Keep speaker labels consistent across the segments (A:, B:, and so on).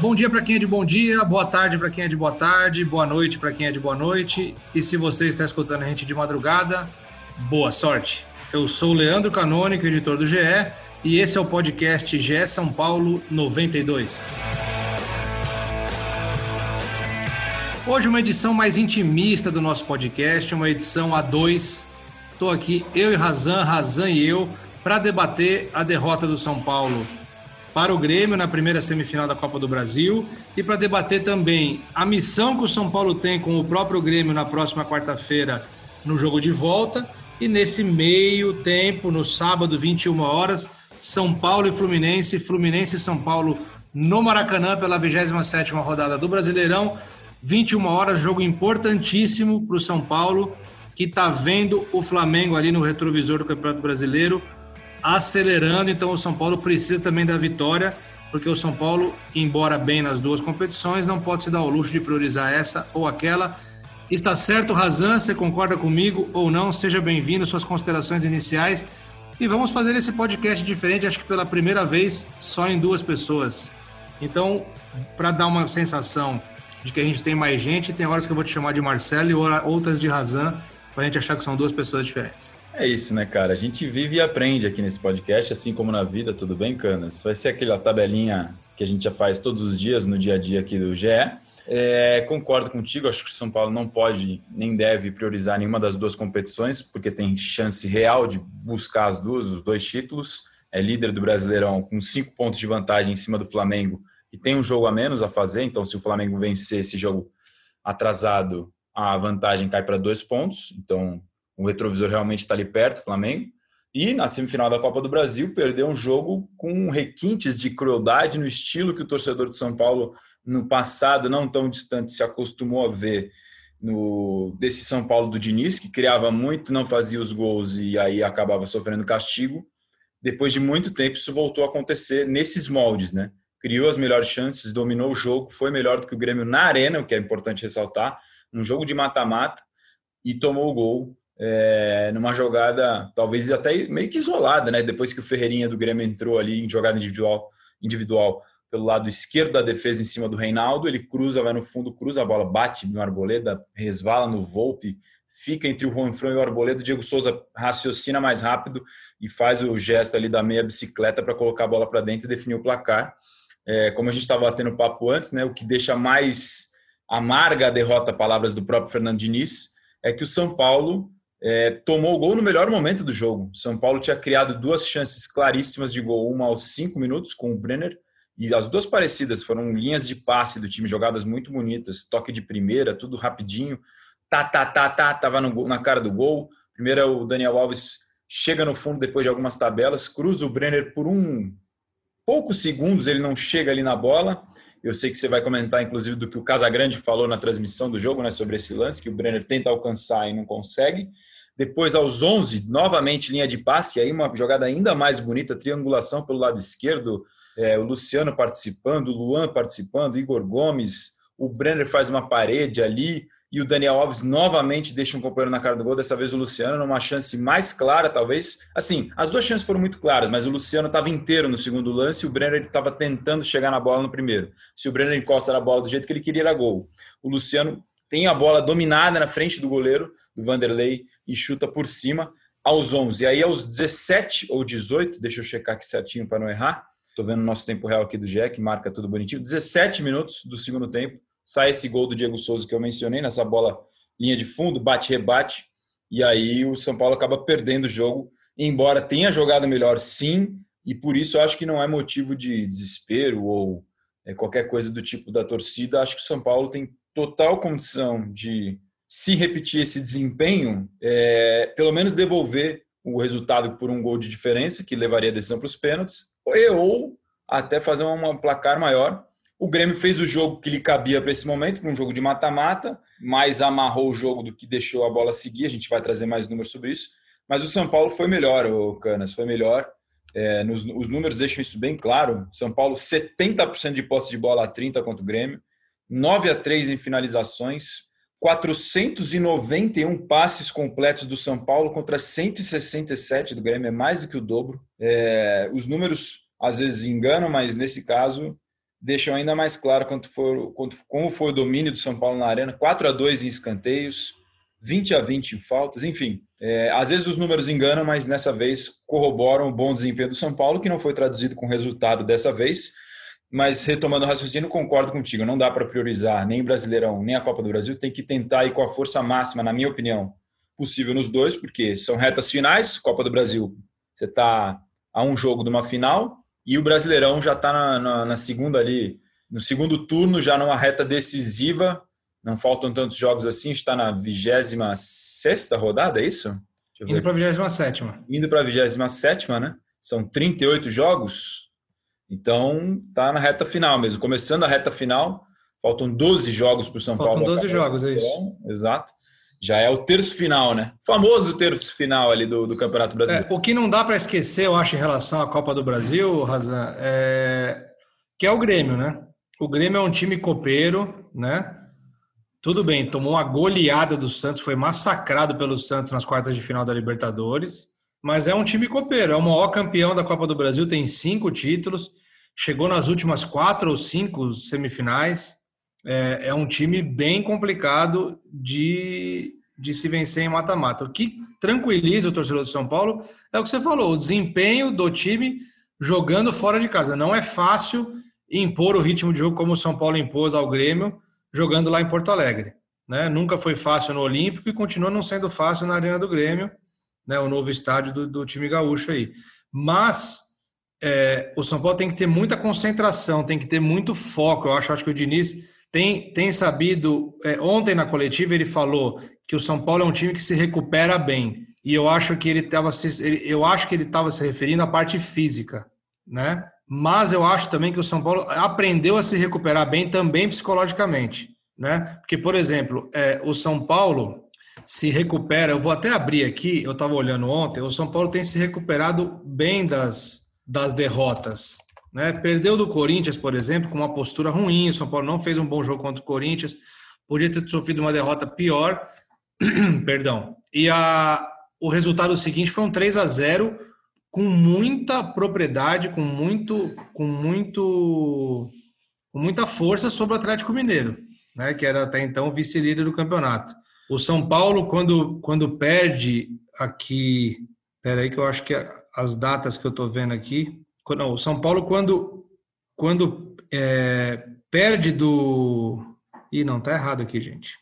A: Bom dia para quem é de bom dia, boa tarde para quem é de boa tarde, boa noite para quem é de boa noite. E se você está escutando a gente de madrugada, boa sorte. Eu sou o Leandro Canônico, editor do GE, e esse é o podcast GE São Paulo 92. Hoje uma edição mais intimista do nosso podcast, uma edição A2. Estou aqui, eu e Razan, Razan e eu, para debater a derrota do São Paulo para o Grêmio na primeira semifinal da Copa do Brasil e para debater também a missão que o São Paulo tem com o próprio Grêmio na próxima quarta-feira no jogo de volta e nesse meio tempo, no sábado, 21 horas, São Paulo e Fluminense, Fluminense e São Paulo no Maracanã pela 27ª rodada do Brasileirão. 21 horas, jogo importantíssimo para o São Paulo, que está vendo o Flamengo ali no retrovisor do Campeonato Brasileiro, acelerando. Então o São Paulo precisa também da vitória, porque o São Paulo, embora bem nas duas competições, não pode se dar o luxo de priorizar essa ou aquela. Está certo, Razan? Você concorda comigo ou não? Seja bem-vindo, suas considerações iniciais. E vamos fazer esse podcast diferente, acho que pela primeira vez, só em duas pessoas. Então, para dar uma sensação de que a gente tem mais gente, tem horas que eu vou te chamar de Marcelo e outras de Razan, para a gente achar que são duas pessoas diferentes.
B: É isso, né, cara? A gente vive e aprende aqui nesse podcast, assim como na vida, tudo bem, Canas? Vai ser aquela tabelinha que a gente já faz todos os dias no dia a dia aqui do GE. É, concordo contigo, acho que o São Paulo não pode nem deve priorizar nenhuma das duas competições, porque tem chance real de buscar as duas, os dois títulos. É líder do Brasileirão com cinco pontos de vantagem em cima do Flamengo, que tem um jogo a menos a fazer. Então, se o Flamengo vencer esse jogo atrasado, a vantagem cai para dois pontos. Então, o retrovisor realmente está ali perto, Flamengo. E na semifinal da Copa do Brasil, perdeu um jogo com requintes de crueldade no estilo que o torcedor de São Paulo no passado, não tão distante, se acostumou a ver no desse São Paulo do Diniz, que criava muito, não fazia os gols e aí acabava sofrendo castigo. Depois de muito tempo, isso voltou a acontecer nesses moldes, né? Criou as melhores chances, dominou o jogo, foi melhor do que o Grêmio na arena, o que é importante ressaltar, um jogo de mata-mata e tomou o gol é, numa jogada talvez até meio que isolada, né? Depois que o Ferreirinha do Grêmio entrou ali em jogada individual, individual pelo lado esquerdo da defesa em cima do Reinaldo, ele cruza, vai no fundo, cruza a bola, bate no Arboleda, resvala no Volpe, fica entre o Juanfran e o Arboleda, o Diego Souza raciocina mais rápido e faz o gesto ali da meia bicicleta para colocar a bola para dentro e definir o placar. É, como a gente estava batendo papo antes, né, o que deixa mais amarga a derrota, palavras do próprio Fernando Diniz, é que o São Paulo é, tomou o gol no melhor momento do jogo. São Paulo tinha criado duas chances claríssimas de gol, uma aos cinco minutos com o Brenner, e as duas parecidas foram linhas de passe do time, jogadas muito bonitas, toque de primeira, tudo rapidinho. Tá, tá, tá, tá, tava no, na cara do gol. Primeiro o Daniel Alves chega no fundo depois de algumas tabelas, cruza o Brenner por um poucos segundos, ele não chega ali na bola. Eu sei que você vai comentar, inclusive, do que o Casagrande falou na transmissão do jogo, né, sobre esse lance, que o Brenner tenta alcançar e não consegue. Depois, aos 11, novamente linha de passe, e aí uma jogada ainda mais bonita, triangulação pelo lado esquerdo, é, o Luciano participando, o Luan participando, Igor Gomes, o Brenner faz uma parede ali, e o Daniel Alves novamente deixa um companheiro na cara do gol, dessa vez o Luciano, numa chance mais clara, talvez. Assim, as duas chances foram muito claras, mas o Luciano estava inteiro no segundo lance e o Brenner estava tentando chegar na bola no primeiro. Se o Brenner encosta na bola do jeito que ele queria, era gol. O Luciano tem a bola dominada na frente do goleiro, do Vanderlei, e chuta por cima aos 11. E aí, aos 17 ou 18, deixa eu checar aqui certinho para não errar, Estou vendo o nosso tempo real aqui do Jack, marca tudo bonitinho. 17 minutos do segundo tempo, sai esse gol do Diego Souza que eu mencionei, nessa bola linha de fundo, bate-rebate, e aí o São Paulo acaba perdendo o jogo, embora tenha jogado melhor sim, e por isso acho que não é motivo de desespero ou é, qualquer coisa do tipo da torcida. Acho que o São Paulo tem total condição de, se repetir esse desempenho, é, pelo menos devolver o resultado por um gol de diferença, que levaria a decisão para os pênaltis, e ou até fazer um placar maior. O Grêmio fez o jogo que lhe cabia para esse momento, um jogo de mata-mata, mais amarrou o jogo do que deixou a bola seguir. A gente vai trazer mais números sobre isso. Mas o São Paulo foi melhor, o Canas, foi melhor. É, nos, os números deixam isso bem claro. São Paulo, 70% de posse de bola a 30 contra o Grêmio, 9 a 3 em finalizações, 491 passes completos do São Paulo contra 167 do Grêmio, é mais do que o dobro. É, os números às vezes enganam, mas nesse caso deixam ainda mais claro quanto for, quanto, como foi o domínio do São Paulo na arena. 4 a 2 em escanteios, 20 a 20 em faltas, enfim. É, às vezes os números enganam, mas nessa vez corroboram o bom desempenho do São Paulo, que não foi traduzido com resultado dessa vez. Mas retomando o raciocínio, concordo contigo. Não dá para priorizar nem o Brasileirão, nem a Copa do Brasil. Tem que tentar ir com a força máxima, na minha opinião, possível nos dois, porque são retas finais. Copa do Brasil, você está a um jogo de uma final, e o Brasileirão já está na, na, na segunda ali, no segundo turno, já numa reta decisiva não faltam tantos jogos assim, está na 26 rodada, é isso?
A: Indo para a 27.
B: Indo para a 27, né? São 38 jogos. Então, tá na reta final mesmo. Começando a reta final, faltam 12 jogos para o São
A: faltam
B: Paulo.
A: Faltam 12 jogos, é isso.
B: Exato. Já é o terço final, né? O famoso terço final ali do, do Campeonato Brasileiro.
A: É, o que não dá para esquecer, eu acho, em relação à Copa do Brasil, Razan, é que é o Grêmio, né? O Grêmio é um time copeiro, né? Tudo bem, tomou uma goleada do Santos, foi massacrado pelo Santos nas quartas de final da Libertadores, mas é um time copeiro, é o maior campeão da Copa do Brasil, tem cinco títulos, chegou nas últimas quatro ou cinco semifinais. É, é um time bem complicado de, de se vencer em mata-mata. O que tranquiliza o torcedor do São Paulo é o que você falou, o desempenho do time jogando fora de casa. Não é fácil impor o ritmo de jogo como o São Paulo impôs ao Grêmio jogando lá em Porto Alegre. Né? Nunca foi fácil no Olímpico e continua não sendo fácil na Arena do Grêmio, né? o novo estádio do, do time gaúcho aí. Mas é, o São Paulo tem que ter muita concentração, tem que ter muito foco. Eu acho, acho que o Diniz tem, tem sabido. É, ontem na coletiva ele falou que o São Paulo é um time que se recupera bem. E eu acho que ele estava eu acho que ele estava se referindo à parte física, né? mas eu acho também que o São Paulo aprendeu a se recuperar bem também psicologicamente, né? Porque, por exemplo, é, o São Paulo se recupera, eu vou até abrir aqui, eu estava olhando ontem, o São Paulo tem se recuperado bem das, das derrotas, né? Perdeu do Corinthians, por exemplo, com uma postura ruim, o São Paulo não fez um bom jogo contra o Corinthians, podia ter sofrido uma derrota pior, perdão, e a, o resultado seguinte foi um 3 a 0 com muita propriedade, com muito, com muito, com muita força sobre o Atlético Mineiro, né, que era até então vice-líder do campeonato. O São Paulo, quando, quando perde aqui, espera aí que eu acho que as datas que eu estou vendo aqui, não, o São Paulo quando, quando é, perde do, e não está errado aqui, gente.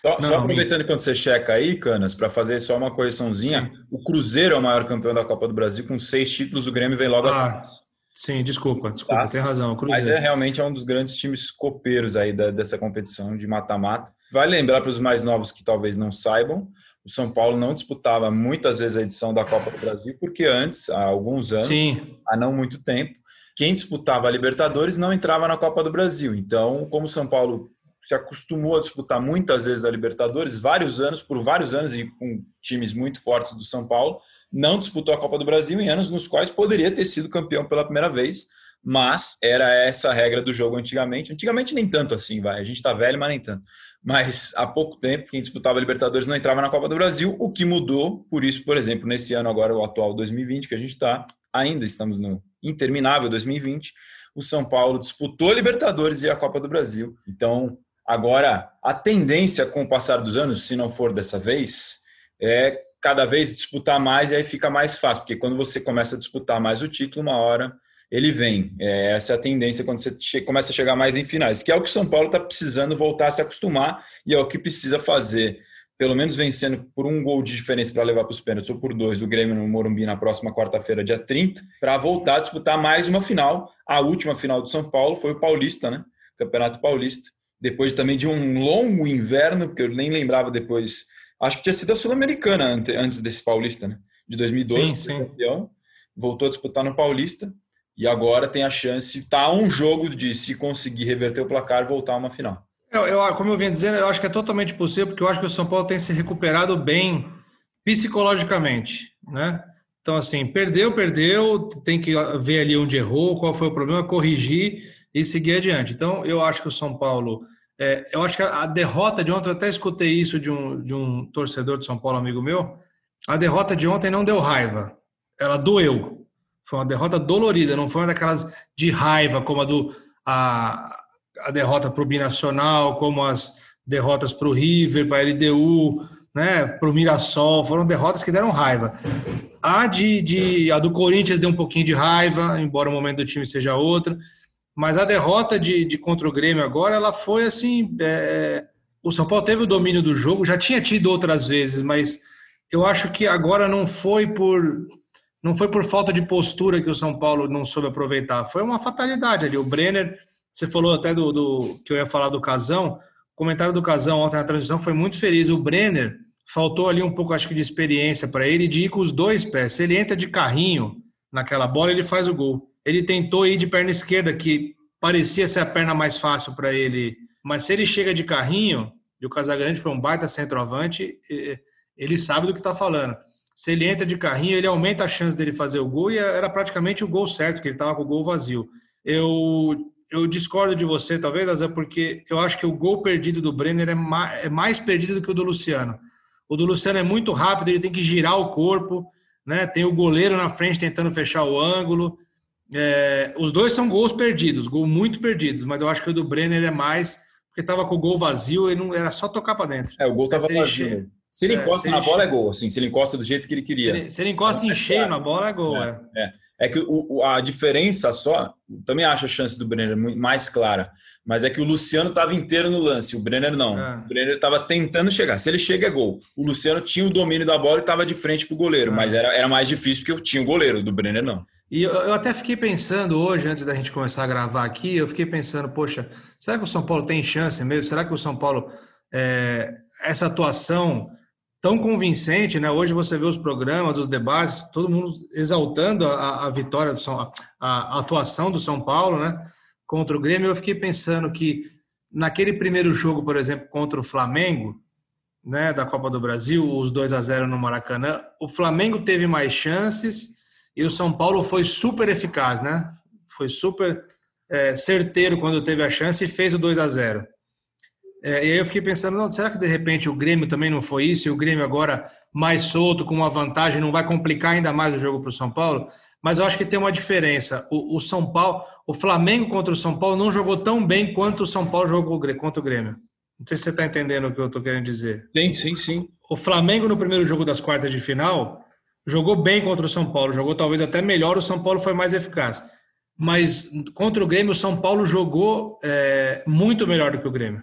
B: Só, não, só aproveitando quando você checa aí, Canas, para fazer só uma correçãozinha, sim. o Cruzeiro é o maior campeão da Copa do Brasil, com seis títulos, o Grêmio vem logo ah, atrás.
A: Sim, desculpa, desculpa, tá, tem razão.
B: Mas é realmente é um dos grandes times copeiros aí da, dessa competição de mata-mata. Vale lembrar para os mais novos que talvez não saibam, o São Paulo não disputava muitas vezes a edição da Copa do Brasil, porque antes, há alguns anos,
A: sim.
B: há não muito tempo, quem disputava a Libertadores não entrava na Copa do Brasil. Então, como o São Paulo se acostumou a disputar muitas vezes a Libertadores, vários anos, por vários anos, e com times muito fortes do São Paulo, não disputou a Copa do Brasil em anos nos quais poderia ter sido campeão pela primeira vez, mas era essa a regra do jogo antigamente. Antigamente nem tanto assim, vai. A gente está velho, mas nem tanto. Mas há pouco tempo, quem disputava Libertadores não entrava na Copa do Brasil, o que mudou, por isso, por exemplo, nesse ano agora, o atual 2020, que a gente está, ainda estamos no interminável 2020, o São Paulo disputou a Libertadores e a Copa do Brasil. Então, Agora, a tendência com o passar dos anos, se não for dessa vez, é cada vez disputar mais e aí fica mais fácil, porque quando você começa a disputar mais o título, uma hora ele vem. É, essa é a tendência quando você começa a chegar mais em finais, que é o que o São Paulo está precisando voltar a se acostumar e é o que precisa fazer. Pelo menos vencendo por um gol de diferença para levar para os pênaltis ou por dois do Grêmio no Morumbi na próxima quarta-feira, dia 30, para voltar a disputar mais uma final. A última final do São Paulo foi o Paulista, né? Campeonato Paulista depois também de um longo inverno, porque eu nem lembrava depois. Acho que tinha sido a Sul-Americana antes desse Paulista, né? De 2012,
A: sim, sim.
B: campeão. Voltou a disputar no Paulista. E agora tem a chance, tá um jogo de se conseguir reverter o placar, voltar a uma final.
A: Eu, eu, como eu vinha dizendo, eu acho que é totalmente possível, porque eu acho que o São Paulo tem se recuperado bem psicologicamente, né? Então, assim, perdeu, perdeu, tem que ver ali onde errou, qual foi o problema, corrigir e seguir adiante. Então, eu acho que o São Paulo. É, eu acho que a, derrota de ontem, eu até escutei isso de um, de um torcedor de São Paulo, amigo meu. A derrota de ontem não deu raiva, ela doeu. Foi uma derrota dolorida, não foi uma daquelas de raiva, como a do. A, a derrota para o Binacional, como as derrotas para o River, para a LDU, né, para o Mirassol, foram derrotas que deram raiva. A, de, de, a do Corinthians deu um pouquinho de raiva, embora o momento do time seja outro. Mas a derrota de, de contra o Grêmio agora, ela foi assim. É, o São Paulo teve o domínio do jogo, já tinha tido outras vezes, mas eu acho que agora não foi por não foi por falta de postura que o São Paulo não soube aproveitar. Foi uma fatalidade ali. O Brenner, você falou até do, do que eu ia falar do Casão. O comentário do Casão ontem na transição foi muito feliz. O Brenner faltou ali um pouco, acho que, de experiência para ele de ir com os dois pés. Se ele entra de carrinho naquela bola, ele faz o gol. Ele tentou ir de perna esquerda, que parecia ser a perna mais fácil para ele. Mas se ele chega de carrinho, e o Casagrande foi um baita centroavante, ele sabe do que está falando. Se ele entra de carrinho, ele aumenta a chance dele fazer o gol e era praticamente o gol certo, que ele estava com o gol vazio. Eu, eu discordo de você, talvez, Azé, porque eu acho que o gol perdido do Brenner é mais, é mais perdido do que o do Luciano. O do Luciano é muito rápido, ele tem que girar o corpo, né? Tem o goleiro na frente tentando fechar o ângulo. É, os dois são gols perdidos, gol muito perdidos, mas eu acho que o do Brenner é mais porque estava com o gol vazio e não era só tocar para dentro.
B: É, o gol estava vazio. Se ele encosta é, se na ele bola, é gol. Assim, se ele encosta do jeito que ele queria.
A: Se ele, se ele encosta em cheio na bola, é gol. É,
B: é. é. É que o, a diferença só, também acho a chance do Brenner mais clara, mas é que o Luciano estava inteiro no lance, o Brenner não. É. O Brenner estava tentando chegar. Se ele chega, é gol. O Luciano tinha o domínio da bola e estava de frente para o goleiro, é. mas era, era mais difícil porque eu tinha o goleiro, do Brenner não.
A: E eu, eu, até fiquei pensando hoje, antes da gente começar a gravar aqui, eu fiquei pensando, poxa, será que o São Paulo tem chance mesmo? Será que o São Paulo, é, essa atuação tão convincente, né? Hoje você vê os programas, os debates, todo mundo exaltando a, a vitória do São, a, a, atuação do São Paulo, né? Contra o Grêmio, eu fiquei pensando que naquele primeiro jogo, por exemplo, contra o Flamengo, né, da Copa do Brasil, os 2 a 0 no Maracanã, o Flamengo teve mais chances e o São Paulo foi super eficaz, né? Foi super é, certeiro quando teve a chance e fez o 2 a 0. É, e aí eu fiquei pensando, não, será que de repente o Grêmio também não foi isso? E o Grêmio agora mais solto, com uma vantagem, não vai complicar ainda mais o jogo para o São Paulo? Mas eu acho que tem uma diferença. O, o, São Paulo, o Flamengo contra o São Paulo não jogou tão bem quanto o São Paulo jogou contra o Grêmio. Não sei se você está entendendo o que eu estou querendo dizer.
B: Sim, sim, sim.
A: O Flamengo no primeiro jogo das quartas de final jogou bem contra o São Paulo, jogou talvez até melhor, o São Paulo foi mais eficaz. Mas contra o Grêmio, o São Paulo jogou é, muito melhor do que o Grêmio.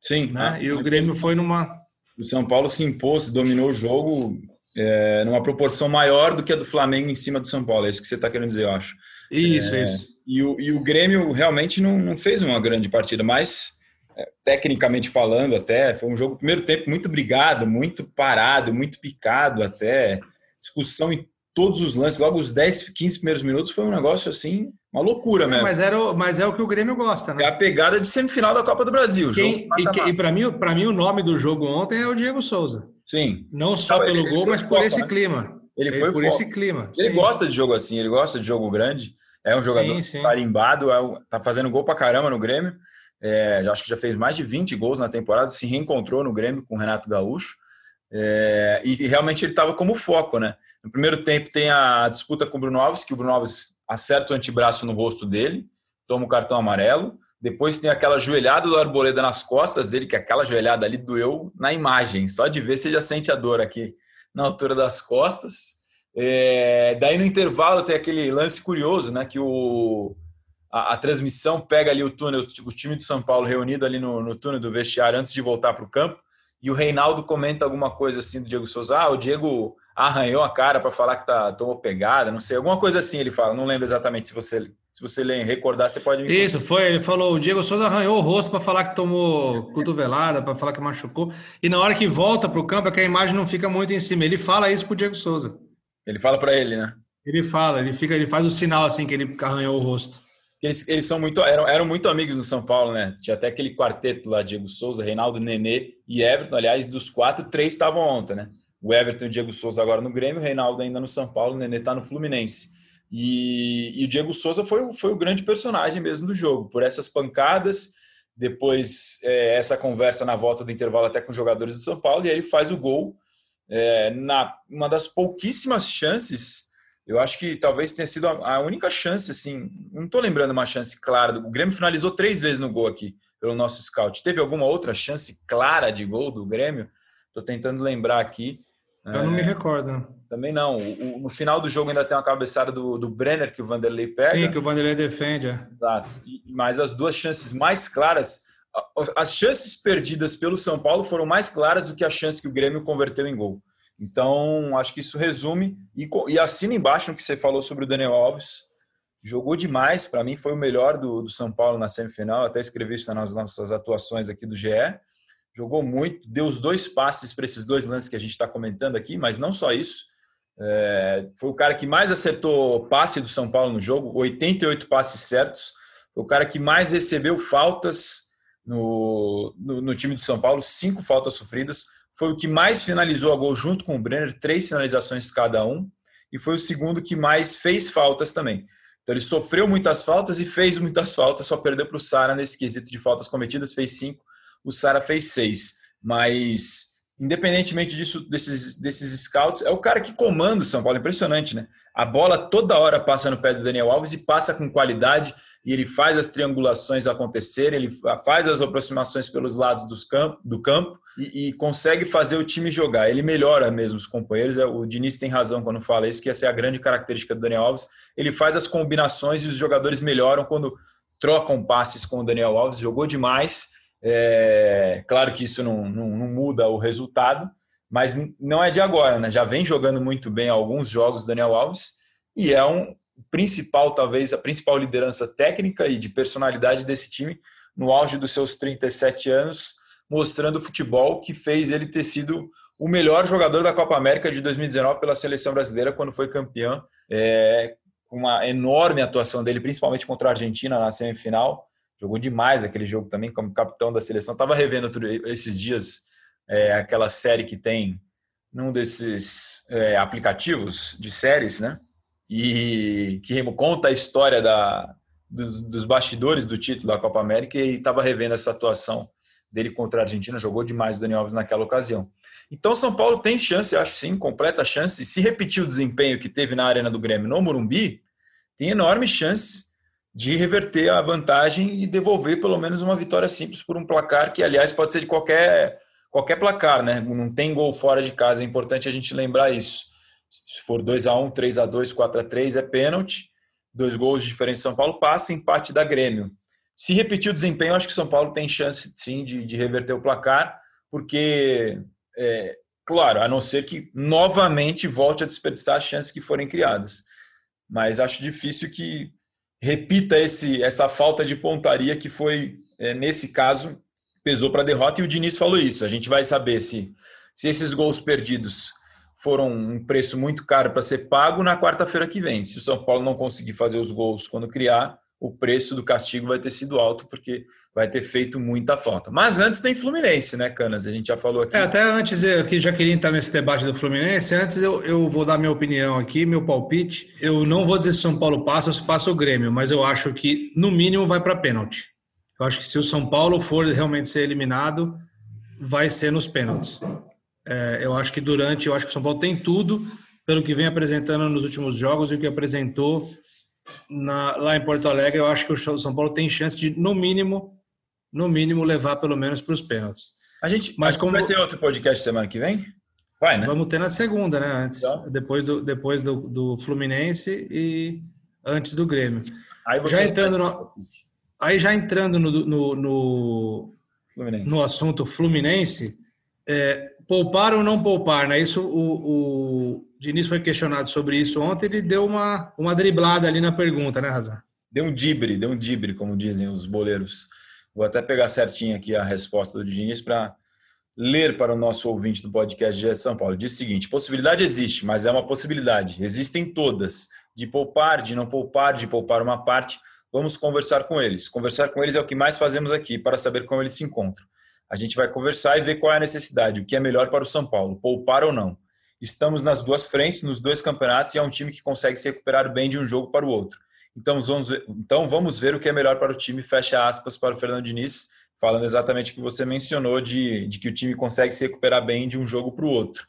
B: Sim.
A: Né? E o Grêmio foi numa.
B: O São Paulo se impôs, dominou o jogo é, numa proporção maior do que a do Flamengo em cima do São Paulo. É isso que você está querendo dizer, eu acho.
A: Isso, é, isso.
B: E o, e o Grêmio realmente não, não fez uma grande partida, mas é, tecnicamente falando até, foi um jogo, primeiro tempo, muito brigado, muito parado, muito picado até, discussão em todos os lances, logo os 10, 15 primeiros minutos foi um negócio assim uma loucura mesmo.
A: Mas, era, mas é o que o Grêmio gosta, né?
B: É a pegada de semifinal da Copa do Brasil.
A: Quem, e, e para mim, mim, o nome do jogo ontem é o Diego Souza.
B: Sim.
A: Não só Não, pelo ele, gol, ele mas por esse né? clima.
B: Ele, foi
A: por esse clima.
B: Ele sim. gosta de jogo assim, ele gosta de jogo grande. É um jogador sim, sim. tarimbado, é, tá fazendo gol pra caramba no Grêmio. É, acho que já fez mais de 20 gols na temporada, se reencontrou no Grêmio com o Renato Gaúcho. É, e realmente ele estava como foco, né? No primeiro tempo tem a disputa com o Bruno Alves, que o Bruno Alves acerta o antebraço no rosto dele, toma o cartão amarelo. Depois tem aquela joelhada do Arboleda nas costas dele, que aquela joelhada ali doeu na imagem. Só de ver você já sente a dor aqui na altura das costas. É, daí no intervalo tem aquele lance curioso, né? Que o, a, a transmissão pega ali o túnel, o time de São Paulo reunido ali no, no túnel do vestiário antes de voltar para o campo. E o Reinaldo comenta alguma coisa assim do Diego Souza. Ah, o Diego arranhou a cara para falar que tá, tomou pegada, não sei, alguma coisa assim ele fala, não lembro exatamente se você se você recordar, você pode
A: me Isso, foi, ele falou, o Diego Souza arranhou o rosto para falar que tomou cotovelada, para falar que machucou, e na hora que volta para o campo é que a imagem não fica muito em cima, ele fala isso pro Diego Souza.
B: Ele fala para ele, né?
A: Ele fala, ele fica, ele faz o sinal assim que ele arranhou o rosto.
B: Eles, eles são muito, eram, eram muito amigos no São Paulo, né? Tinha até aquele quarteto lá, Diego Souza, Reinaldo, Nenê e Everton. Aliás, dos quatro, três estavam ontem, né? O Everton e o Diego Souza agora no Grêmio, o Reinaldo ainda no São Paulo, o Nenê está no Fluminense. E, e, o Diego Souza foi, foi o grande personagem mesmo do jogo, por essas pancadas, depois é, essa conversa na volta do intervalo até com os jogadores do São Paulo, e aí ele faz o gol é, na uma das pouquíssimas chances eu acho que talvez tenha sido a única chance, assim, não estou lembrando uma chance clara. O Grêmio finalizou três vezes no gol aqui, pelo nosso scout. Teve alguma outra chance clara de gol do Grêmio? Estou tentando lembrar aqui.
A: Eu é, não me recordo.
B: Também não. O, o, no final do jogo ainda tem uma cabeçada do, do Brenner que o Vanderlei pega.
A: Sim, que o Vanderlei defende. É.
B: Exato. E, mas as duas chances mais claras, as chances perdidas pelo São Paulo foram mais claras do que a chance que o Grêmio converteu em gol. Então, acho que isso resume. E, e assina embaixo no que você falou sobre o Daniel Alves. Jogou demais, para mim foi o melhor do, do São Paulo na semifinal. Até escrevi isso nas nossas atuações aqui do GE. Jogou muito, deu os dois passes para esses dois lances que a gente está comentando aqui, mas não só isso. É, foi o cara que mais acertou passe do São Paulo no jogo, 88 passes certos. Foi o cara que mais recebeu faltas no, no, no time do São Paulo, cinco faltas sofridas foi o que mais finalizou a gol junto com o Brenner, três finalizações cada um, e foi o segundo que mais fez faltas também. Então ele sofreu muitas faltas e fez muitas faltas, só perdeu para o Sara nesse quesito de faltas cometidas, fez cinco, o Sara fez seis. Mas, independentemente disso, desses, desses scouts, é o cara que comanda o São Paulo, impressionante, né? A bola toda hora passa no pé do Daniel Alves e passa com qualidade e ele faz as triangulações acontecerem, ele faz as aproximações pelos lados dos campo, do campo e, e, consegue fazer o time jogar. Ele melhora mesmo os companheiros. É, o Diniz tem razão quando fala isso, que essa é a grande característica do Daniel Alves. Ele faz as combinações e os jogadores melhoram quando trocam passes com o Daniel Alves. Jogou demais. É, claro que isso não, não, não muda o resultado, mas não é de agora, né? Já vem jogando muito bem alguns jogos Daniel Alves e é um, principal, talvez, a principal liderança técnica e de personalidade desse time no auge dos seus 37 anos, mostrando o futebol que fez ele ter sido o melhor jogador da Copa América de 2019 pela seleção brasileira quando foi campeão. É, uma enorme atuação dele, principalmente contra a Argentina na semifinal. Jogou demais aquele jogo também como capitão da seleção. Estava revendo esses dias é, aquela série que tem num desses é, aplicativos de séries, né? e que conta a história da, dos, dos bastidores do título da Copa América e estava revendo essa atuação dele contra a Argentina, jogou demais o Daniel Alves naquela ocasião. Então São Paulo tem chance, acho sim, completa chance. Se repetir o desempenho que teve na Arena do Grêmio no Morumbi, tem enorme chance de reverter a vantagem e devolver pelo menos uma vitória simples por um placar que, aliás, pode ser de qualquer, qualquer placar, né? Não tem gol fora de casa, é importante a gente lembrar isso. Se for 2 a 1 3 a 2 4 a 3 é pênalti. Dois gols de diferença São Paulo passa, empate da Grêmio. Se repetir o desempenho, acho que São Paulo tem chance sim de, de reverter o placar, porque, é, claro, a não ser que novamente volte a desperdiçar as chances que forem criadas. Mas acho difícil que repita esse, essa falta de pontaria que foi, é, nesse caso, pesou para a derrota. E o Diniz falou isso. A gente vai saber se, se esses gols perdidos foram um preço muito caro para ser pago na quarta-feira que vem. Se o São Paulo não conseguir fazer os gols quando criar, o preço do castigo vai ter sido alto, porque vai ter feito muita falta. Mas antes tem Fluminense, né, Canas? A gente já falou aqui.
A: É, até antes, eu já queria entrar nesse debate do Fluminense, antes eu, eu vou dar minha opinião aqui, meu palpite. Eu não vou dizer se São Paulo passa ou se passa o Grêmio, mas eu acho que, no mínimo, vai para pênalti. Eu acho que se o São Paulo for realmente ser eliminado, vai ser nos pênaltis. É, eu acho que durante, eu acho que o São Paulo tem tudo pelo que vem apresentando nos últimos jogos e o que apresentou na, lá em Porto Alegre. Eu acho que o São Paulo tem chance de, no mínimo, no mínimo, levar pelo menos para os pênaltis.
B: A gente, Mas como vai ter outro podcast semana que vem?
A: Vai, né? Vamos ter na segunda, né? Antes, então. depois do depois do, do Fluminense e antes do Grêmio. Aí já entrando no, aí já entrando no, no, no, no assunto Fluminense, é, poupar ou não poupar, né? Isso o, o Diniz foi questionado sobre isso ontem, ele deu uma, uma driblada ali na pergunta, né, Razan?
B: Deu um dibre, deu um dibre, como dizem os boleiros. Vou até pegar certinho aqui a resposta do Diniz para ler para o nosso ouvinte do podcast de São Paulo. Diz o seguinte: possibilidade existe, mas é uma possibilidade. Existem todas. De poupar, de não poupar, de poupar uma parte. Vamos conversar com eles. Conversar com eles é o que mais fazemos aqui para saber como eles se encontram. A gente vai conversar e ver qual é a necessidade, o que é melhor para o São Paulo, poupar ou não. Estamos nas duas frentes, nos dois campeonatos, e é um time que consegue se recuperar bem de um jogo para o outro. Então vamos ver, então vamos ver o que é melhor para o time, fecha aspas para o Fernando Diniz, falando exatamente o que você mencionou de, de que o time consegue se recuperar bem de um jogo para o outro.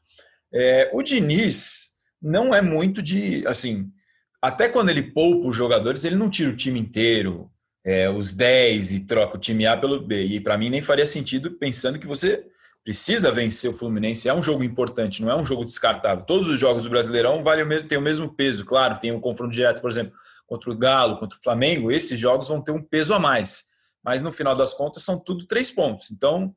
B: É, o Diniz não é muito de, assim, até quando ele poupa os jogadores, ele não tira o time inteiro, é, os 10 e troca o time A pelo B. E para mim nem faria sentido pensando que você precisa vencer o Fluminense. É um jogo importante, não é um jogo descartável. Todos os jogos do Brasileirão valem o mesmo, têm o mesmo peso, claro. Tem um confronto direto, por exemplo, contra o Galo, contra o Flamengo. Esses jogos vão ter um peso a mais. Mas no final das contas são tudo três pontos. Então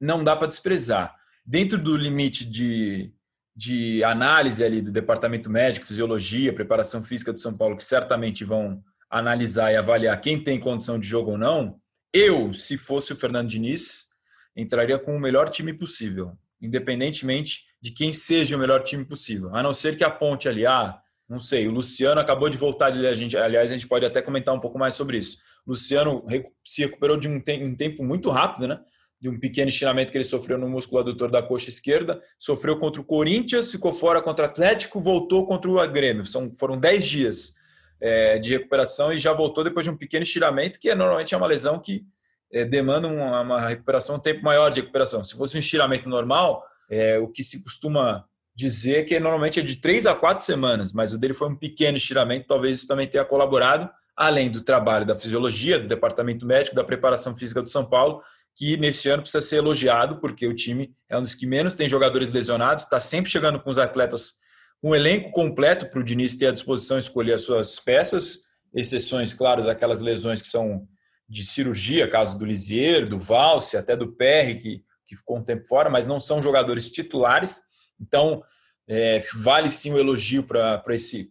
B: não dá para desprezar. Dentro do limite de de análise ali do departamento médico, fisiologia, preparação física do São Paulo, que certamente vão analisar e avaliar quem tem condição de jogo ou não, eu, se fosse o Fernando Diniz, entraria com o melhor time possível, independentemente de quem seja o melhor time possível. A não ser que a ponte ali, ah, não sei, o Luciano acabou de voltar ali, a gente, aliás, a gente pode até comentar um pouco mais sobre isso. O Luciano se recuperou de um, tempo muito rápido, né? de um pequeno estiramento que ele sofreu no músculo adutor da coxa esquerda, sofreu contra o Corinthians, ficou fora contra o Atlético, voltou contra o Grêmio. São, foram 10 dias é, de recuperação e já voltou depois de um pequeno estiramento, que é, normalmente é uma lesão que é, demanda uma, uma, recuperação, um tempo maior de recuperação. Se fosse um estiramento normal, é, o que se costuma dizer que normalmente é de 3 a 4 semanas, mas o dele foi um pequeno estiramento, talvez isso também tenha colaborado, além do trabalho da fisiologia, do departamento médico, da preparação física do São Paulo, que nesse ano precisa ser elogiado, porque o time é um dos que menos tem jogadores lesionados, está sempre chegando com os atletas, um elenco completo para o Diniz ter à disposição escolher as suas peças, exceções, claras aquelas lesões que são de cirurgia, caso do Lisier, do Valse, até do PR, que, que ficou um tempo fora, mas não são jogadores titulares. Então, é, vale sim o elogio para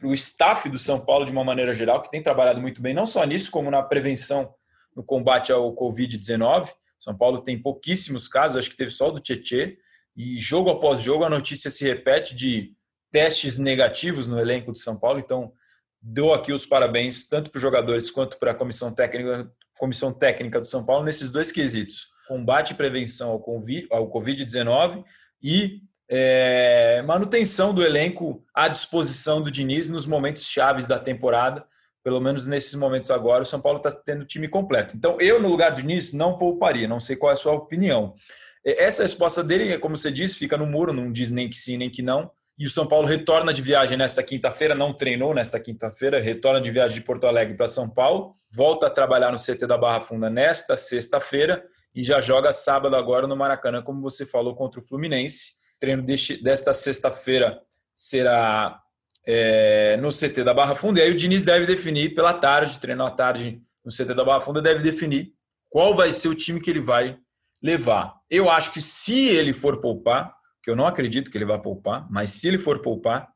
B: o staff do São Paulo, de uma maneira geral, que tem trabalhado muito bem, não só nisso, como na prevenção, no combate ao Covid-19. São Paulo tem pouquíssimos casos, acho que teve só o do Tietê, e jogo após jogo a notícia se repete de testes negativos no elenco do São Paulo, então dou aqui os parabéns tanto para os jogadores quanto para a comissão técnica, comissão técnica do São Paulo nesses dois quesitos: combate e prevenção ao Covid-19 e é, manutenção do elenco à disposição do Diniz nos momentos chaves da temporada pelo menos nesses momentos agora, o São Paulo está tendo time completo. Então, eu, no lugar do Diniz, não pouparia. Não sei qual é a sua opinião. Essa resposta dele, como você disse, fica no muro, não diz nem que sim, nem que não. E o São Paulo retorna de viagem nesta quinta-feira, não treinou nesta quinta-feira, retorna de viagem de Porto Alegre para São Paulo, volta a trabalhar no CT da Barra Funda nesta sexta-feira e já joga sábado agora no Maracanã, como você falou, contra o Fluminense. Treino deste, desta sexta-feira será é, no CT da Barra Funda. E aí o Diniz deve definir pela tarde, treino à tarde no CT da Barra Funda, deve definir qual vai ser o time que ele vai levar. Eu acho que se ele for poupar, que eu não acredito que ele vá poupar, mas se ele for poupar,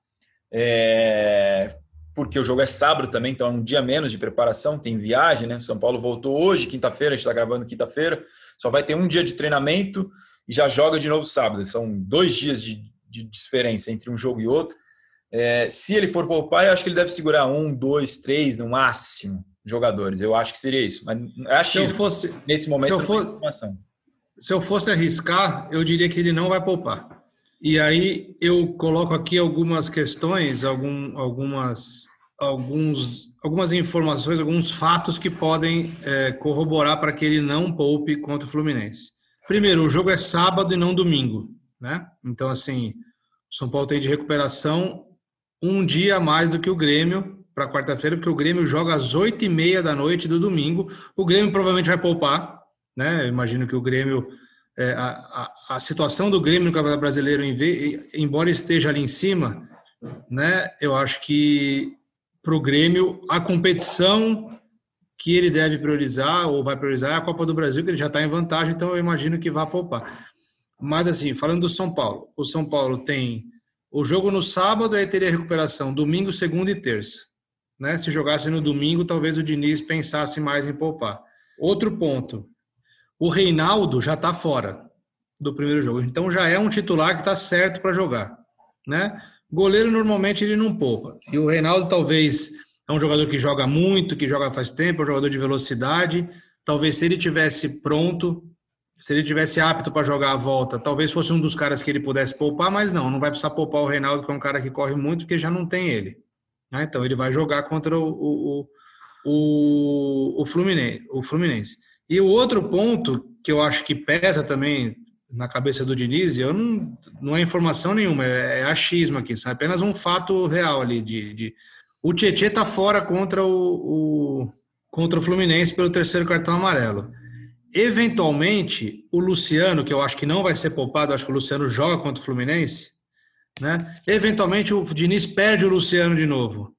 B: é, porque o jogo é sábado também, então é um dia menos de preparação, tem viagem, né? São Paulo voltou hoje, quinta-feira, a gente está gravando quinta-feira, só vai ter um dia de treinamento e já joga de novo sábado. São dois dias de, de diferença entre um jogo e outro. É, se ele for poupar, eu acho que ele deve segurar um, dois, três, no máximo, jogadores. Eu acho que seria isso. Mas acho
A: se eu fosse,
B: nesse momento
A: se eu, for, se eu fosse arriscar, eu diria que ele não vai poupar. E aí eu coloco aqui algumas questões, algum, algumas, alguns, algumas informações, alguns fatos que podem é, corroborar para que ele não poupe contra o Fluminense. Primeiro, o jogo é sábado e não domingo, né? Então, assim, o São Paulo tem de recuperação um dia a mais do que o Grêmio para quarta-feira, porque o Grêmio joga às oito e meia da noite do domingo. O Grêmio provavelmente vai poupar, né? Eu imagino que o Grêmio, é, a, a, situação do Grêmio no Campeonato Brasileiro, embora esteja ali em cima, né? Eu acho que para o Grêmio a competição que ele deve priorizar ou vai priorizar é a Copa do Brasil, que ele já está em vantagem, então eu imagino que vai poupar. Mas assim, falando do São Paulo, o São Paulo tem o jogo no sábado aí teria recuperação domingo, segunda e terça. Né? Se jogasse no domingo, talvez o Diniz pensasse mais em poupar. Outro ponto: o Reinaldo já está fora do primeiro jogo. Então já é um titular que está certo para jogar, né? Goleiro normalmente ele não poupa. E o Reinaldo talvez é um jogador que joga muito, que joga faz tempo, é um jogador de velocidade. Talvez se ele tivesse pronto, se ele tivesse apto para jogar a volta, talvez fosse um dos caras que ele pudesse poupar, mas não, não vai precisar poupar o Reinaldo, que é um cara que corre muito, porque já não tem ele. Né? Então ele vai jogar contra o, o, o, o, Fluminense, o Fluminense. E o outro ponto que eu acho que pesa também na cabeça do Diniz, eu não, não é informação nenhuma, é, é achismo aqui, é apenas um fato real ali de, de o Tietchan está fora contra o, o, contra o Fluminense pelo terceiro cartão amarelo. Eventualmente, o Luciano, que eu acho que não vai ser poupado, acho que o Luciano joga contra o Fluminense, né? Eventualmente o Diniz perde o Luciano de novo.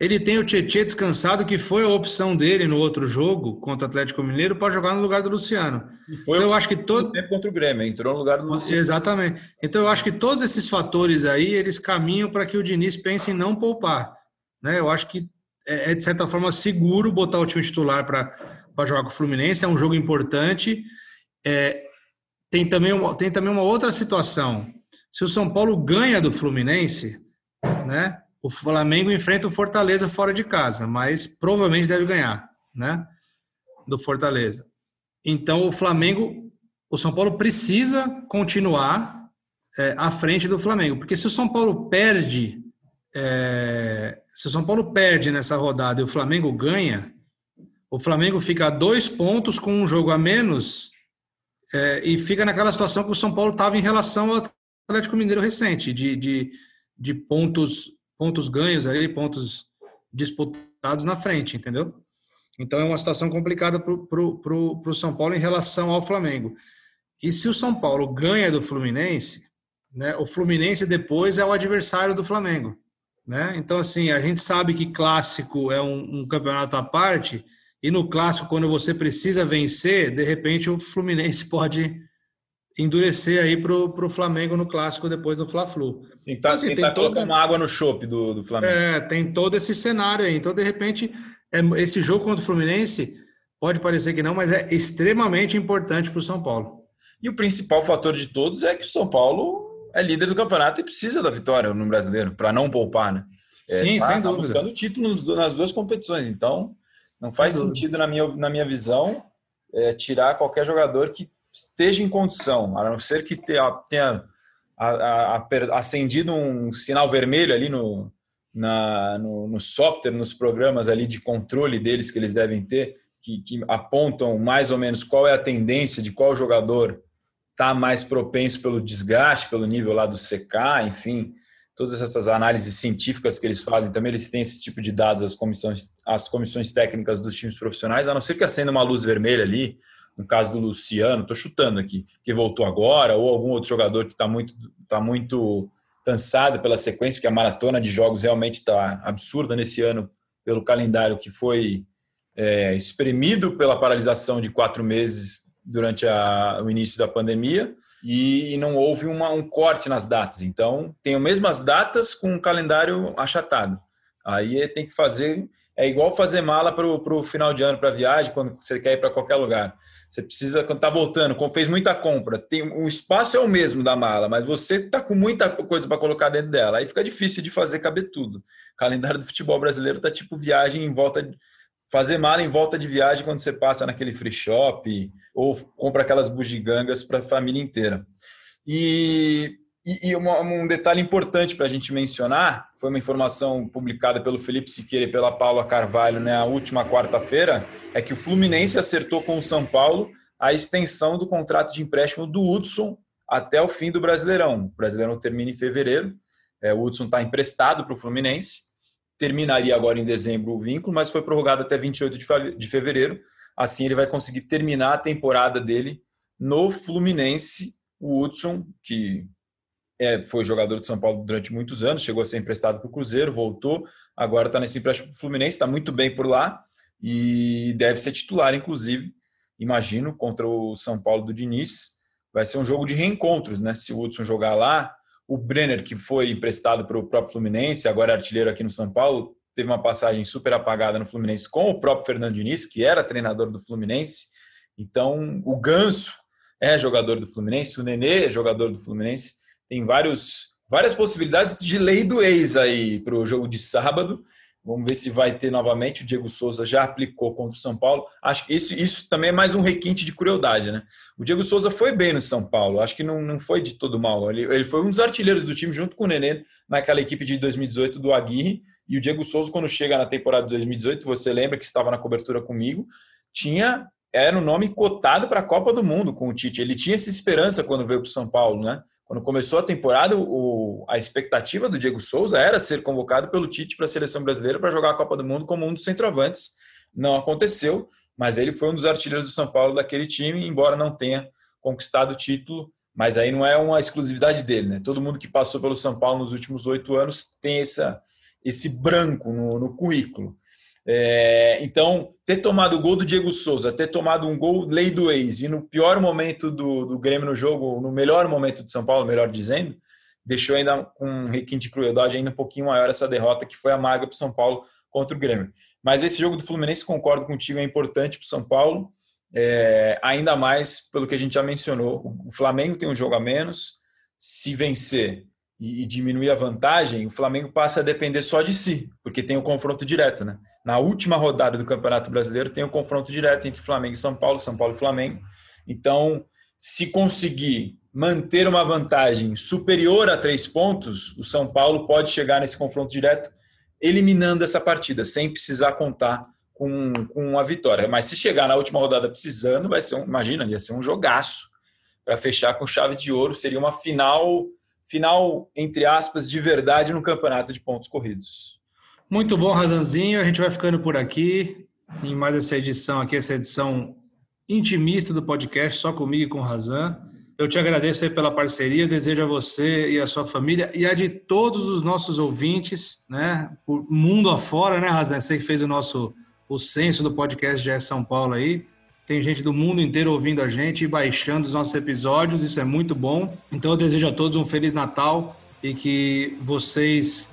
A: Ele tem o Tietchan descansado, que foi a opção dele no outro jogo contra o Atlético Mineiro para jogar no lugar do Luciano.
B: E foi
A: então, eu acho que todo
B: tempo contra o Grêmio, entrou no lugar do Luciano.
A: Exatamente. Então eu acho que todos esses fatores aí, eles caminham para que o Diniz pense em não poupar. Né? Eu acho que é, é, de certa forma, seguro botar o time titular para jogar com o Fluminense. É um jogo importante. É, tem, também uma, tem também uma outra situação. Se o São Paulo ganha do Fluminense, né? O Flamengo enfrenta o Fortaleza fora de casa, mas provavelmente deve ganhar, né? Do Fortaleza. Então o Flamengo, o São Paulo precisa continuar é, à frente do Flamengo, porque se o São Paulo perde é, se o São Paulo perde nessa rodada e o Flamengo ganha, o Flamengo fica a dois pontos com um jogo a menos é, e fica naquela situação que o São Paulo estava em relação ao Atlético Mineiro recente, de, de, de pontos, pontos ganhos ali, pontos disputados na frente, entendeu? Então é uma situação complicada para o São Paulo em relação ao Flamengo. E se o São Paulo ganha do Fluminense, né, o Fluminense depois é o adversário do Flamengo. Né? Então, assim, a gente sabe que clássico é um, um, campeonato à parte, e no clássico, quando você precisa vencer, de repente o Fluminense pode endurecer aí para o Flamengo no clássico depois do Fla-Flu.
B: Então, assim, tentar toda... colocar uma água no chope do, do Flamengo.
A: É, tem todo esse cenário aí. Então, de repente, é, esse jogo contra o Fluminense pode parecer que não, mas é extremamente importante para o São Paulo.
B: E o principal fator de todos é que o São Paulo é líder do campeonato e precisa da vitória no brasileiro, para não poupar, né?
A: É, Sim, tá, sem
B: tá
A: dúvida.
B: buscando título nas duas competições. Então, não faz sem sentido, dúvida. na minha, na minha visão, é, tirar qualquer jogador que esteja em condição, a não ser que tenha, acendido um sinal vermelho ali no, na, no, no, software, nos programas ali de controle deles que eles devem ter, que, que apontam mais ou menos qual é a tendência de qual jogador está mais propenso pelo desgaste, pelo nível lá do CK, enfim, todas essas análises científicas que eles fazem também, eles têm esse tipo de dados às comissões, às comissões técnicas dos times profissionais, a não ser que acenda uma luz vermelha ali, no caso do Luciano, estou chutando aqui, que voltou agora, ou algum outro jogador que está muito, tá muito cansado pela sequência, porque a maratona de jogos realmente está absurda nesse ano, pelo calendário que foi é, espremido pela paralisação de quatro meses durante a, o início da pandemia e, e não houve uma, um corte nas datas. Então, tem as mesmas datas com um calendário achatado. Aí tem que fazer. É igual fazer mala para o final de ano, para viagem, quando você quer ir para qualquer lugar. Você precisa, quando está voltando, fez muita compra, tem o espaço é o mesmo da mala, mas você está com muita coisa para colocar dentro dela. Aí fica difícil de fazer caber tudo. O calendário do futebol brasileiro está tipo viagem em volta de fazer mala em volta de viagem quando você passa naquele free shop ou compra aquelas bugigangas para a família inteira. E, e, e uma, um detalhe importante para a gente mencionar, foi uma informação publicada pelo Felipe Siqueira e pela Paula Carvalho na última quarta-feira, é que o Fluminense acertou com o São Paulo a extensão do contrato de empréstimo do Hudson até o fim do Brasileirão. O Brasileirão termina em fevereiro, é, o Hudson está emprestado para o Fluminense, terminaria agora em dezembro o vínculo, mas foi prorrogado até 28 de fevereiro. Assim, ele vai conseguir terminar a temporada dele no Fluminense. O Hudson, que é, foi jogador de São Paulo durante muitos anos, chegou a ser emprestado para o Cruzeiro, voltou, agora está nesse empréstimo para Fluminense, está muito bem por lá e deve ser titular, inclusive, imagino, contra o São Paulo do Diniz. Vai ser um jogo de reencontros, né? Se o Hudson jogar lá, o Brenner, que foi emprestado para o próprio Fluminense, agora é artilheiro aqui no São Paulo, teve uma passagem super apagada no Fluminense com o próprio Fernando Diniz, que era treinador do Fluminense. Então, o Ganso é jogador do Fluminense, o Nenê é jogador do Fluminense. Tem vários, várias possibilidades de lei do ex aí para o jogo de sábado. Vamos ver se vai ter novamente. O Diego Souza já aplicou contra o São Paulo. Acho que isso, isso também é mais um requinte de crueldade, né? O Diego Souza foi bem no São Paulo. Acho que não, não foi de todo mal. Ele, ele foi um dos artilheiros do time junto com o Nenê naquela equipe de 2018 do Aguirre. E o Diego Souza, quando chega na temporada de 2018, você lembra que estava na cobertura comigo, tinha era o um nome cotado para a Copa do Mundo com o Tite. Ele tinha essa esperança quando veio para o São Paulo, né? Quando começou a temporada, o, a expectativa do Diego Souza era ser convocado pelo Tite para a seleção brasileira para jogar a Copa do Mundo como um dos centroavantes. Não aconteceu, mas ele foi um dos artilheiros do São Paulo daquele time, embora não tenha conquistado o título. Mas aí não é uma exclusividade dele, né? Todo mundo que passou pelo São Paulo nos últimos oito anos tem essa, esse branco no, no currículo. É, então, ter tomado o gol do Diego Souza, ter tomado um gol lei do ex e no pior momento do, do Grêmio no jogo, no melhor momento de São Paulo, melhor dizendo, deixou ainda com um requinte de crueldade ainda um pouquinho maior essa derrota que foi amarga para o São Paulo contra o Grêmio. Mas esse jogo do Fluminense, concordo contigo, é importante para o São Paulo, é, ainda mais pelo que a gente já mencionou. O Flamengo tem um jogo a menos, se vencer e, diminuir a vantagem, o Flamengo passa a depender só de si, porque tem o confronto direto, né? Na última rodada do Campeonato Brasileiro tem o confronto direto entre Flamengo e São Paulo, São Paulo e Flamengo. Então, se conseguir manter uma vantagem superior a três pontos, o São Paulo pode chegar nesse confronto direto, eliminando essa partida, sem precisar contar com, com a vitória. Mas se chegar na última rodada precisando, vai ser um, imagina, ia ser um jogaço para fechar com chave de ouro, seria uma final final, entre aspas, de verdade no campeonato de pontos corridos.
A: Muito bom, Razanzinho. A gente vai ficando por aqui em mais essa edição aqui, essa edição intimista do podcast, só comigo e com o Razan. Eu te agradeço pela parceria, desejo a você e a sua família e a de todos os nossos ouvintes, né, por mundo afora, né, Razan? Você que fez o nosso o censo do podcast GE São Paulo aí. Tem gente do mundo inteiro ouvindo a gente e baixando os nossos episódios, isso é muito bom. Então eu desejo a todos um Feliz Natal e que vocês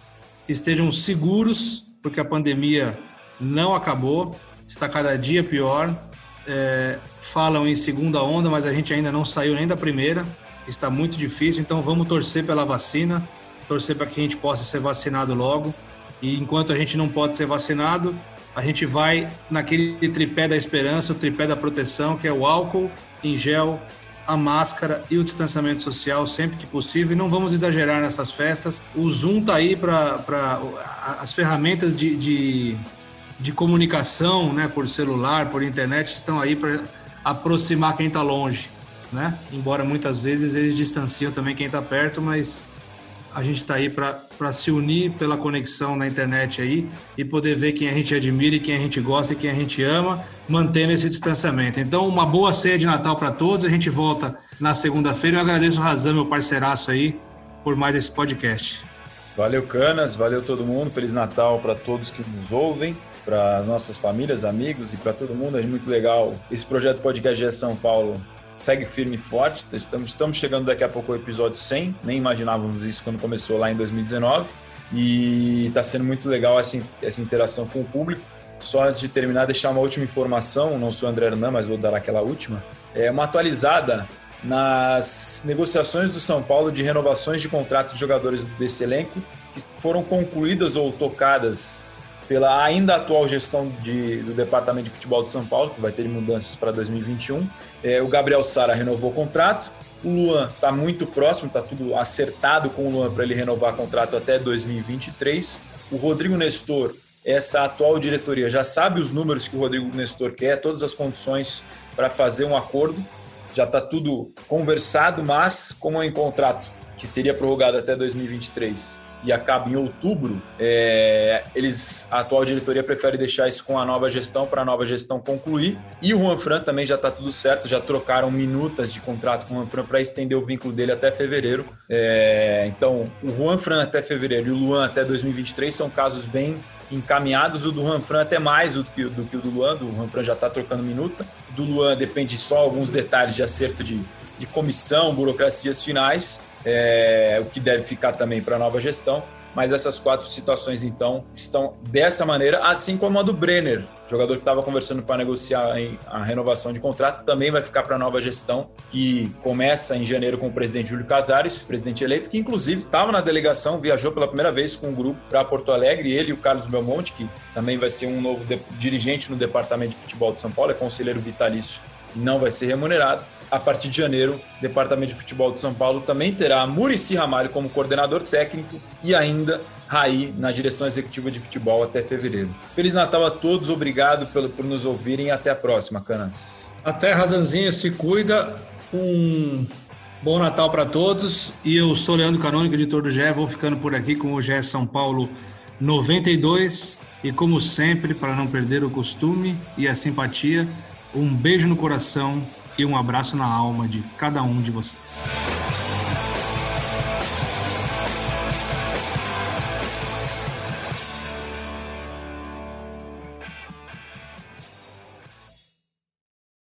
A: estejam seguros, porque a pandemia não acabou, está cada dia pior. É, falam em segunda onda, mas a gente ainda não saiu nem da primeira, está muito difícil, então vamos torcer pela vacina, torcer para que a gente possa ser vacinado logo. E enquanto a gente não pode ser vacinado, a gente vai naquele tripé da esperança, o tripé da proteção, que é o álcool em gel, a máscara e o distanciamento social sempre que possível. E não vamos exagerar nessas festas. O Zoom tá aí para as ferramentas de, de, de, comunicação, né, por celular, por internet, estão aí para aproximar quem está longe, né? Embora muitas vezes eles distanciam também quem está perto, mas a gente está aí para se unir pela conexão na internet aí e poder ver quem a gente admira e quem a gente gosta e quem a gente ama, mantendo esse distanciamento. Então, uma boa ceia de Natal para todos. A gente volta na segunda-feira. Eu agradeço o Razan, meu parceiraço aí, por mais esse podcast.
B: Valeu, Canas. Valeu todo mundo. Feliz Natal para todos que nos ouvem, para nossas famílias, amigos e para todo mundo. É muito legal esse projeto Podcast de São Paulo segue firme e forte. Estamos, chegando daqui a pouco ao episódio 100, nem imaginávamos isso quando começou lá em 2019. E está sendo muito legal essa, essa interação com o público. Só antes de terminar, deixar uma última informação, não sou André Hernan, mas vou dar aquela última. É uma atualizada nas negociações do São Paulo de renovações de contratos de jogadores desse elenco que foram concluídas ou tocadas pela ainda atual gestão de, do Departamento de Futebol de São Paulo, que vai ter mudanças para 2021. É, o Gabriel Sara renovou o contrato. O Luan está muito próximo, está tudo acertado com o Luan para ele renovar o contrato até 2023. O Rodrigo Nestor, essa atual diretoria, já sabe os números que o Rodrigo Nestor quer, todas as condições para fazer um acordo. Já está tudo conversado, mas como é em contrato que seria prorrogado até 2023 e acaba em outubro, é, eles, a atual diretoria prefere deixar isso com a nova gestão para a nova gestão concluir. E o Juan Fran também já está tudo certo, já trocaram minutas de contrato com o Juan Fran para estender o vínculo dele até fevereiro. É, então, o Juan Fran até fevereiro e o Luan até 2023 são casos bem encaminhados. O do Juan Fran até mais do que, do que o do Luan, do Juan Fran já está trocando minuta. Do Luan depende só alguns detalhes de acerto de, de comissão, burocracias finais é, o que deve ficar também para a nova gestão. mas essas quatro situações, então, estão dessa maneira, assim como a do Brenner, jogador que estava conversando para negociar a renovação de contrato, também vai ficar para a nova gestão, que começa em janeiro com o presidente Júlio Casares, presidente eleito, que inclusive estava na delegação, viajou pela primeira vez com o grupo para Porto Alegre, ele e o Carlos Belmonte, que também vai ser um novo dirigente no departamento de futebol de São Paulo, é conselheiro vitalício e não vai ser remunerado. A partir de janeiro, o Departamento de Futebol de São Paulo também terá Murici Ramalho como coordenador técnico e ainda Raí na direção executiva de futebol até fevereiro. Feliz Natal a todos, obrigado por, por nos ouvirem e até a próxima, Canas.
A: Até Razanzinho, se cuida. Um bom Natal para todos. E eu sou Leandro Canônico, editor do GE. Vou ficando por aqui com o GE São Paulo 92. E como sempre, para não perder o costume e a simpatia, um beijo no coração e um abraço na alma de cada um de vocês.